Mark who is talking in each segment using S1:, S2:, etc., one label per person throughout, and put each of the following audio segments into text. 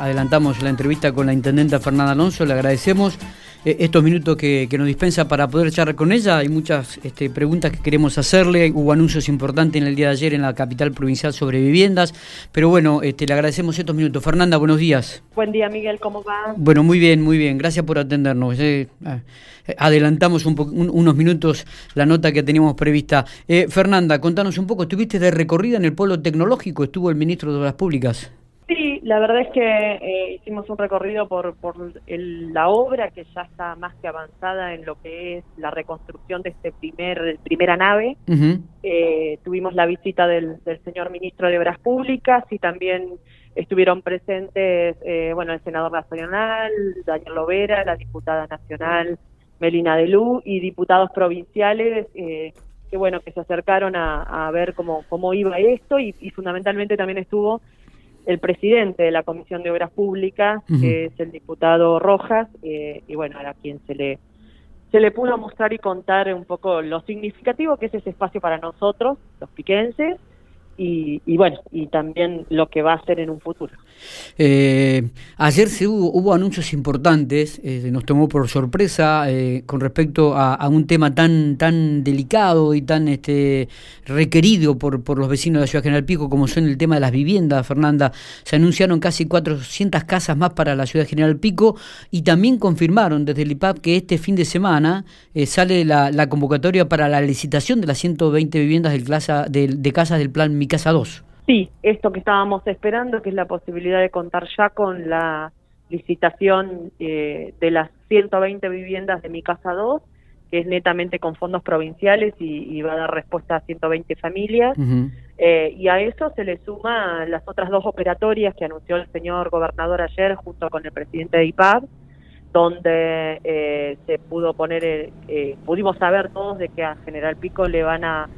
S1: adelantamos la entrevista con la intendenta Fernanda Alonso, le agradecemos eh, estos minutos que, nos dispensa para poder charlar con ella. Hay muchas este, preguntas que queremos hacerle. Hubo anuncios importantes en el día de ayer en la capital provincial sobre viviendas. Pero bueno, este, le agradecemos estos minutos. Fernanda, buenos días.
S2: Buen día, Miguel, ¿cómo va?
S1: Bueno, muy bien, muy bien. Gracias por atendernos. Eh, eh, adelantamos unos minutos la nota que teníamos prevista. Fernanda, contanos un poco. ¿Estuviste de recorrida en el polo tecnológico? ¿Estuvo el ministro de Obras Públicas?
S2: Sí, la verdad es que eh, hicimos un recorrido por, por la obra que ya está más que avanzada en lo que es la reconstrucción de este primer primera nave. Eh, tuvimos la visita del, señor ministro de Obras Públicas y también estuvieron presentes, eh, bueno, el senador nacional, Daniel Lovera, la diputada nacional Melina Delú y diputados provinciales que bueno que se acercaron a, ver cómo cómo iba esto y fundamentalmente también estuvo el presidente de la Comisión de Obras Públicas, que es el diputado Rojas, eh, y bueno, a quien se le, se le pudo mostrar y contar un poco lo significativo que es ese espacio para nosotros, los piquenses, y, bueno, y también lo que va a hacer en un futuro.
S1: Eh, ayer se hubo, hubo anuncios importantes, eh, nos tomó por sorpresa eh, con respecto a, un tema tan tan delicado y tan este requerido por, por los vecinos de la ciudad General Pico como son el tema de las viviendas, Fernanda. Se anunciaron casi 400 casas más para la ciudad General Pico y también confirmaron desde el IPAP que este fin de semana sale la, convocatoria para la licitación de las 120 viviendas del clasa, de, de casas del plan Mi Casa 2.
S2: Sí, esto que estábamos esperando, que es la posibilidad de contar ya con la licitación eh, de las 120 viviendas de Mi Casa 2, que es netamente con fondos provinciales y, va a dar respuesta a 120 familias. Eh, y a eso se le suma las otras dos operatorias que anunció el señor gobernador ayer junto con el presidente de IPAD, donde eh, se pudo poner, pudimos saber todos de que a General Pico le van a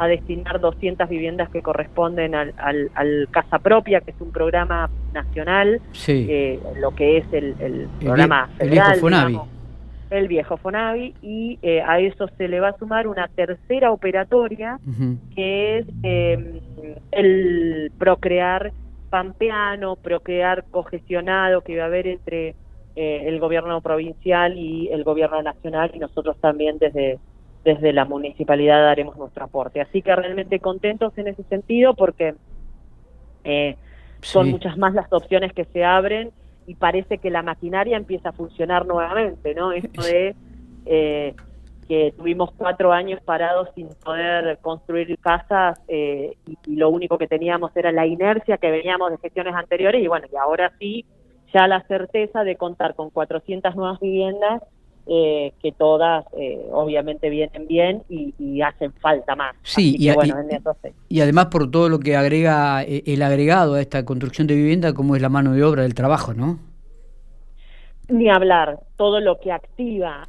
S2: a destinar 200 viviendas que corresponden al, al, Casa Propia, que es un programa nacional, eh, lo que es el, el, programa
S1: el viejo Fonavi.
S2: el viejo Fonavi, y eh, a eso se le va a sumar una tercera operatoria, que es em, el procrear pampeano, procrear cogestionado que va a haber entre eh, el gobierno provincial y el gobierno nacional, y nosotros también desde desde la municipalidad daremos nuestro aporte. Así que realmente contentos en ese sentido porque eh, son muchas más las opciones que se abren y parece que la maquinaria empieza a funcionar nuevamente, ¿no? Esto de eh, que tuvimos cuatro años parados sin poder construir casas eh, y, lo único que teníamos era la inercia que veníamos de gestiones anteriores y bueno, y ahora sí, ya la certeza de contar con 400 nuevas viviendas eh, que todas eh, obviamente vienen bien y, hacen falta más.
S1: Sí, y, y, además por todo lo que agrega eh, el agregado a esta construcción de vivienda, como es la mano de obra del trabajo, ¿no?
S2: Ni hablar, todo lo que activa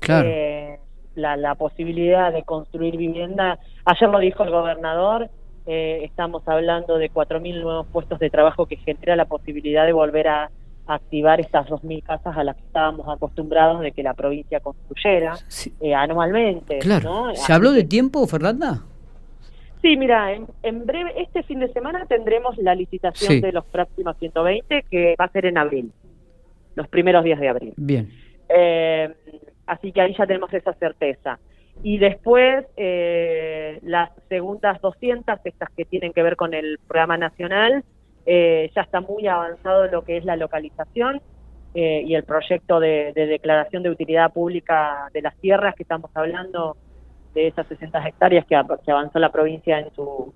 S2: la, la, posibilidad de construir vivienda. Ayer lo dijo el gobernador, estamos hablando de 4.000 nuevos puestos de trabajo que genera la posibilidad de volver a activar estas 2.000 casas a las que estábamos acostumbrados de que la provincia construyera eh, anualmente.
S1: Claro. ¿Se habló de tiempo, Fernanda?
S2: Sí, mira, en, breve, este fin de semana tendremos la licitación de los próximos 120, que va a ser en abril, los primeros días de abril.
S1: Bien.
S2: Eh, así que ahí ya tenemos esa certeza. Y después, eh, las segundas 200, estas que tienen que ver con el programa nacional, eh, ya está muy avanzado lo que es la localización eh, y el proyecto de, declaración de utilidad pública de las tierras que estamos hablando de esas 60 hectáreas que, avanzó la provincia en su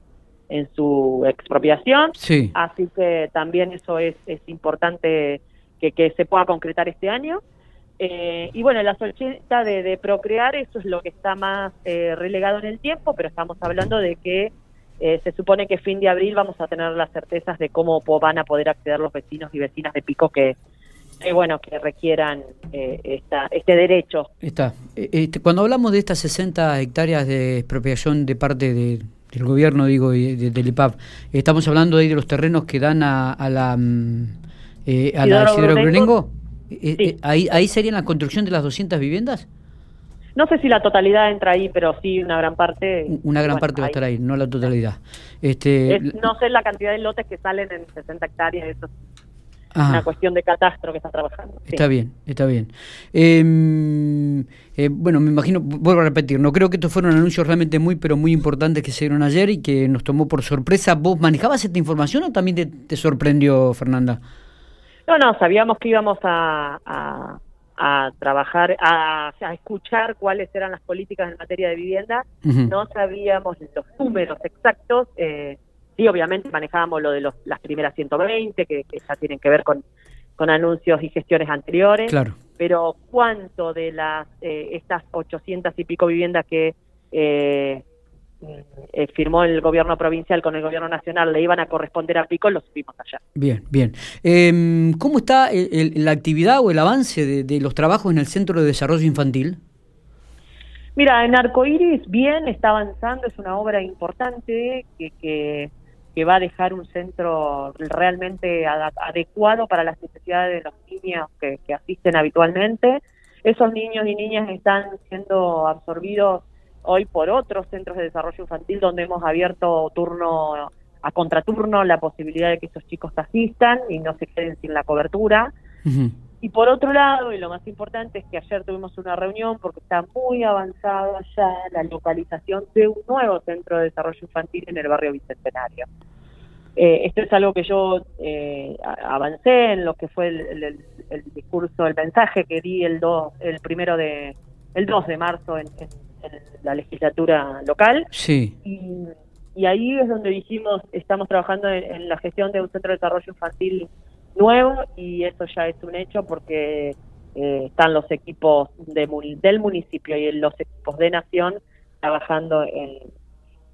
S2: en su expropiación.
S1: Sí.
S2: Así que también eso es, es importante que, que se pueda concretar este año. Eh, y bueno, las 80 de, de, procrear, eso es lo que está más relegado en el tiempo, pero estamos hablando de que eh, se supone que fin de abril vamos a tener las certezas de cómo van a poder acceder los vecinos y vecinas de Pico que, bueno que requieran eh, esta, este derecho.
S1: Está. Eh, este, cuando hablamos de estas 60 hectáreas de expropiación de parte del gobierno, digo, y de, del IPAP, estamos hablando ahí de los terrenos que dan a, la mm, a la ahí, ahí serían la construcción de las 200 viviendas.
S2: No sé si la totalidad entra ahí, pero sí una gran parte.
S1: Una gran parte va a estar ahí, no la totalidad. Este,
S2: no sé la cantidad de lotes que salen en 60 hectáreas. Eso. una cuestión de catastro que está trabajando.
S1: Está bien, está bien. Em, eh, bueno, me imagino, vuelvo a repetir, no creo que estos fueron anuncios realmente muy, pero muy importantes que se dieron ayer y que nos tomó por sorpresa. ¿Vos manejabas esta información o también te, sorprendió, Fernanda?
S2: No, no, sabíamos que íbamos a, a, trabajar, a, escuchar cuáles eran las políticas en materia de vivienda. No sabíamos los números exactos. Eh, sí, obviamente manejábamos lo de los, las primeras 120, que, que ya tienen que ver con, con anuncios y gestiones anteriores.
S1: Claro.
S2: Pero cuánto de las eh, estas 800 y pico viviendas que eh, eh, firmó el gobierno provincial con el gobierno nacional le iban a corresponder a pico, lo supimos allá.
S1: Bien, bien. Em, ¿Cómo está la actividad o el avance de, de, los trabajos en el Centro de Desarrollo Infantil?
S2: Mira, en Arcoiris bien, está avanzando, es una obra importante que, que que va a dejar un centro realmente adecuado para las necesidades de los niños que, asisten habitualmente. Esos niños y niñas están siendo absorbidos hoy por otros centros de desarrollo infantil donde hemos abierto turno a contraturno la posibilidad de que esos chicos asistan y no se queden sin la cobertura. Y por otro lado, y lo más importante es que ayer tuvimos una reunión porque está muy avanzada ya la localización de un nuevo centro de desarrollo infantil en el barrio Bicentenario. Eh, esto es algo que yo eh, avancé en lo que fue el, discurso, el mensaje que di el 2, el primero de, el 2 de marzo en, la legislatura local.
S1: Sí.
S2: Y, y, ahí es donde dijimos, estamos trabajando en, la gestión de un centro de desarrollo infantil nuevo y eso ya es un hecho porque eh, están los equipos de, del municipio y los equipos de nación trabajando en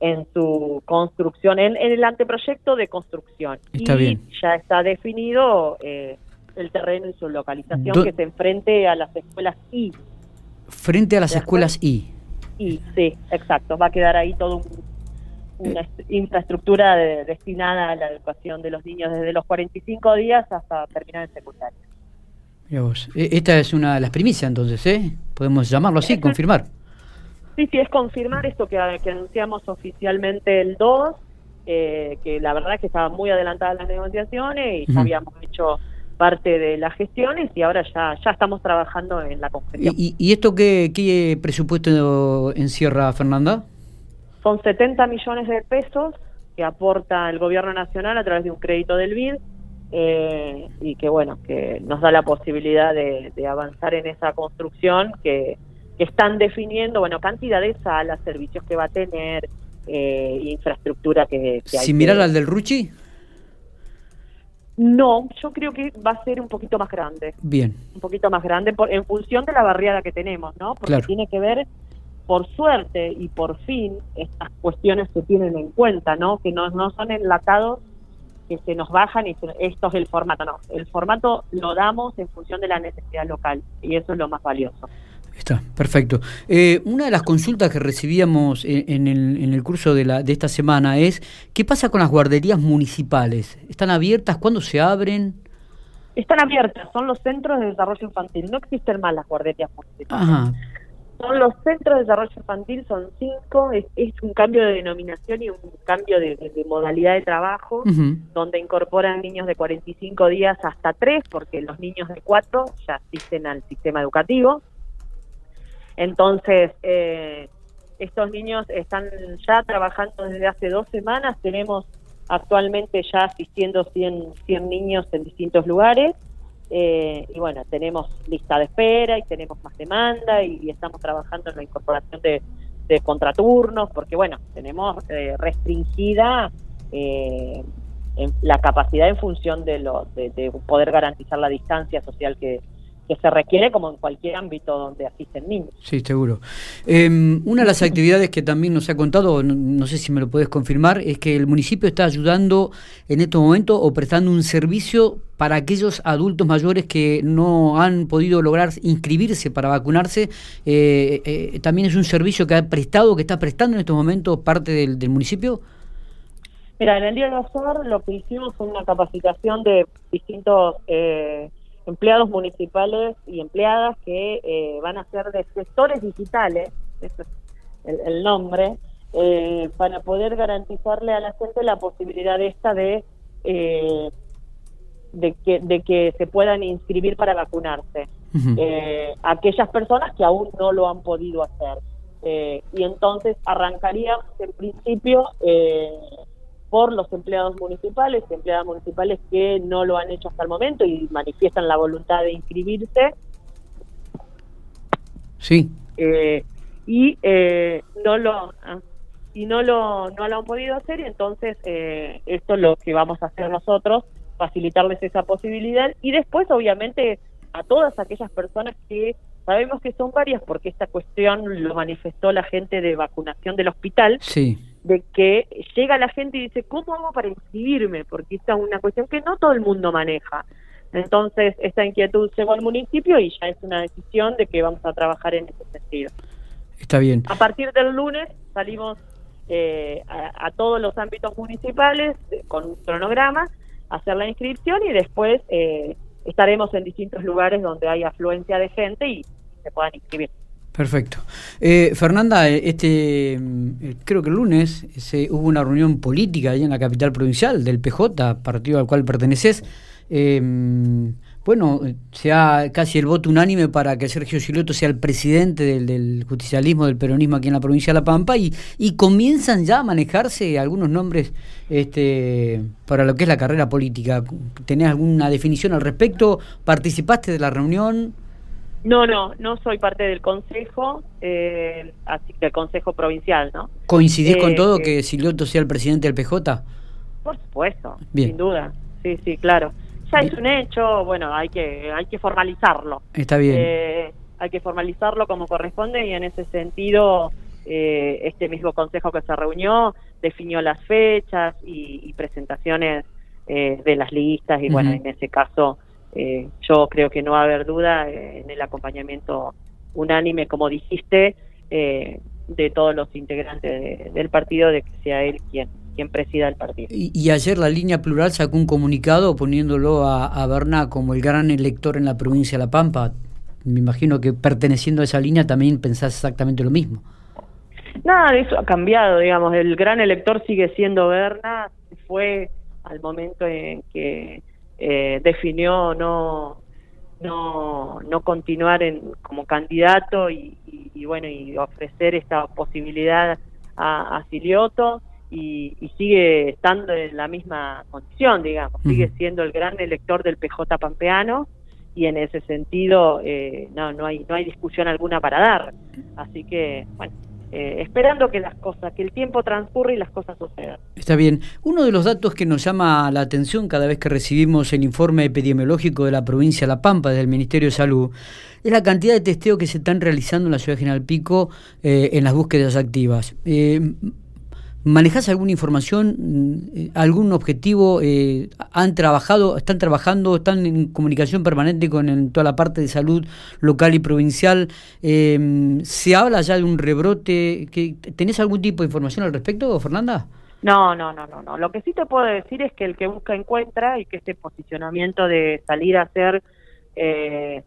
S2: en su construcción, en, el anteproyecto de construcción.
S1: Está y
S2: ya está definido eh, el terreno y su localización que se enfrente a las escuelas I.
S1: Frente a las escuelas I.
S2: I, sí, exacto. Va a quedar ahí todo una eh. infraestructura destinada a la educación de los niños desde los 45 días hasta terminar el secundario.
S1: E, esta es una de las primicias entonces, ¿eh? Podemos llamarlo así, confirmar.
S2: Sí, sí, es confirmar esto que, anunciamos oficialmente el 2, eh, que la verdad es que estaban muy adelantadas las negociaciones y habíamos hecho parte de las gestiones y ahora ya, ya estamos trabajando en la concreción.
S1: ¿Y, esto qué, qué presupuesto encierra, Fernanda?
S2: Son 70 millones de pesos que aporta el gobierno nacional a través de un crédito del BID eh, y que bueno, que nos da la posibilidad de avanzar en esa construcción que están definiendo, bueno, cantidad de salas, servicios que va a tener, eh, infraestructura que, que hay.
S1: ¿Similar al del Ruchi?
S2: No, yo creo que va a ser un poquito más grande.
S1: Bien.
S2: Un poquito más grande por, en función de la barriada que tenemos, ¿no? Porque tiene que ver, por suerte y por fin, estas cuestiones se tienen en cuenta, ¿no? Que no, no son enlatados que se nos bajan y esto es el formato, no. El formato lo damos en función de la necesidad local y eso es lo más valioso.
S1: Está, perfecto. Eh, una de las consultas que recibíamos en, el, en el, curso de, la, de esta semana es, ¿qué pasa con las guarderías municipales? ¿Están abiertas? ¿Cuándo se abren?
S2: Están abiertas, son los centros de desarrollo infantil, no existen más las guarderías municipales. Son los centros de desarrollo infantil, son cinco, es, un cambio de denominación y un cambio de, modalidad de trabajo, donde incorporan niños de 45 días hasta tres, porque los niños de cuatro ya asisten al sistema educativo. Entonces, eh, estos niños están ya trabajando desde hace dos semanas, tenemos actualmente ya asistiendo 100, 100 niños en distintos lugares. Eh, y bueno, tenemos lista de espera y tenemos más demanda y, estamos trabajando en la incorporación de, contraturnos, porque bueno, tenemos eh, restringida la capacidad en función de, lo, de poder garantizar la distancia social que, que se requiere como en cualquier ámbito donde asisten niños.
S1: Sí, seguro. Em, una de las actividades que también nos ha contado, no, sé si me lo puedes confirmar, es que el municipio está ayudando en este momento o prestando un servicio para aquellos adultos mayores que no han podido lograr inscribirse para vacunarse. Eh, eh, también es un servicio que ha prestado, que está prestando en estos momentos parte del, municipio.
S2: Mira, en el día de ayer lo que hicimos fue una capacitación de distintos eh, empleados municipales y empleadas que eh, van a ser de gestores digitales, ese es el, nombre, eh, para poder garantizarle a la gente la posibilidad esta de eh, de que, de que se puedan inscribir para vacunarse. Eh, aquellas personas que aún no lo han podido hacer. Eh, y entonces arrancaríamos en principio eh, por los empleados municipales, empleadas municipales que no lo han hecho hasta el momento y manifiestan la voluntad de inscribirse.
S1: Sí.
S2: y no lo ah, y no lo no lo han podido hacer y entonces esto es lo que vamos a hacer nosotros facilitarles esa posibilidad y después obviamente a todas aquellas personas que sabemos que son varias porque esta cuestión lo manifestó la gente de vacunación del hospital,
S1: sí.
S2: De que llega la gente y dice, ¿cómo hago para inscribirme? Porque esta es una cuestión que no todo el mundo maneja. Entonces, esta inquietud llegó al municipio y ya es una decisión de que vamos a trabajar en ese sentido.
S1: Está bien.
S2: A partir del lunes salimos eh, a, a, todos los ámbitos municipales eh, con un cronograma hacer la inscripción y después eh, estaremos en distintos lugares donde hay afluencia de gente y se puedan inscribir.
S1: Perfecto. Eh, Fernanda, este mm, creo que el lunes se, hubo una reunión política ahí en la capital provincial del PJ, partido al cual perteneces. Eh, bueno, sea casi el voto unánime para que Sergio Silueto sea el presidente del, justicialismo, del peronismo aquí en la provincia de La Pampa y, y comienzan ya a manejarse algunos nombres este, para lo que es la carrera política. ¿Tenés alguna definición al respecto? ¿Participaste de la reunión?
S2: No, no, no soy parte del consejo, eh, así que el consejo provincial, ¿no?
S1: ¿Coincidís con eh, todo eh, que Silueto sea el presidente del PJ?
S2: Por supuesto, sin duda. Sí, sí, claro ya es un hecho, bueno, hay que hay que formalizarlo.
S1: Está bien. Eh,
S2: hay que formalizarlo como corresponde y en ese sentido eh, este mismo consejo que se reunió definió las fechas y, presentaciones eh, de las listas y bueno, en ese caso yo creo que no va a haber duda en el acompañamiento unánime, como dijiste, de todos los integrantes del partido de que sea él quien quien presida el partido.
S1: Y, ayer la línea plural sacó un comunicado poniéndolo a, a Berna como el gran elector en la provincia de La Pampa. Me imagino que perteneciendo a esa línea también pensás exactamente lo mismo.
S2: Nada de eso ha cambiado, digamos. El gran elector sigue siendo Berna. Fue al momento en que eh, definió no no no continuar en, como candidato y, bueno y ofrecer esta posibilidad a, a Silioto y, sigue estando en la misma condición, digamos, sigue siendo el gran elector del PJ pampeano y en ese sentido eh, no no hay no hay discusión alguna para dar, así que bueno. Eh, esperando que las cosas, que el tiempo transcurra y las cosas sucedan.
S1: Está bien. Uno de los datos que nos llama la atención cada vez que recibimos el informe epidemiológico de la provincia de La Pampa, del Ministerio de Salud, es la cantidad de testeos que se están realizando en la ciudad de General Pico eh, en las búsquedas activas. ¿Manejas alguna información, mm, algún objetivo? Eh, ¿Han trabajado, están trabajando, están en comunicación permanente con toda la parte de salud local y provincial? Em, ¿Se habla ya de un rebrote? ¿Tenés algún tipo de información al respecto, Fernanda?
S2: No, no, no, no, no. Lo que sí te puedo decir es que el que busca encuentra y que este posicionamiento de salir a hacer eh,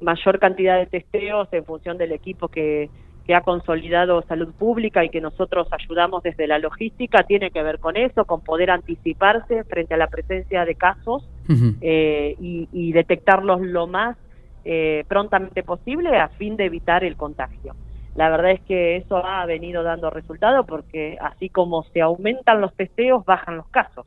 S2: mayor cantidad de testeos en función del equipo que que ha consolidado salud pública y que nosotros ayudamos desde la logística tiene que ver con eso, con poder anticiparse frente a la presencia de casos eh, y, detectarlos lo más eh, prontamente posible a fin de evitar el contagio. La verdad es que eso ha venido dando resultado porque así como se aumentan los testeos, bajan los casos.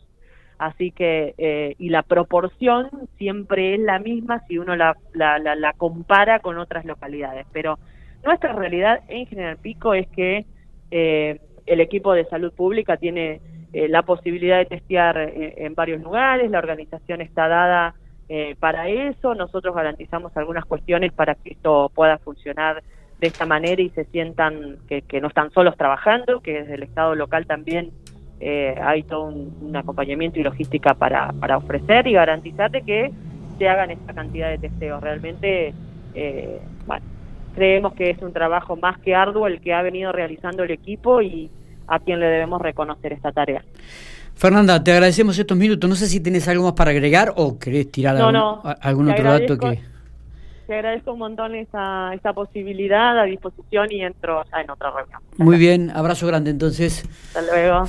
S2: Así que, eh, y la proporción siempre es la misma si uno la, la, la compara con otras localidades. Pero nuestra realidad en General Pico es que eh, el equipo de salud pública tiene eh, la posibilidad de testear eh, en varios lugares, la organización está dada para eso, nosotros garantizamos algunas cuestiones para que esto pueda funcionar de esta manera y se sientan que, no están solos trabajando, que desde el Estado local también hay todo un, acompañamiento y logística para, para ofrecer y garantizar que se hagan esta cantidad de testeos. Realmente, bueno, Creemos que es un trabajo más que arduo el que ha venido realizando el equipo y a quien le debemos reconocer esta tarea.
S1: Fernanda, te agradecemos estos minutos. No sé si tienes algo más para agregar o querés tirar algún, otro dato que...
S2: Te agradezco un montón esta, esta posibilidad a disposición y entro en otra reunión.
S1: Muy bien, abrazo grande entonces.
S2: Hasta luego.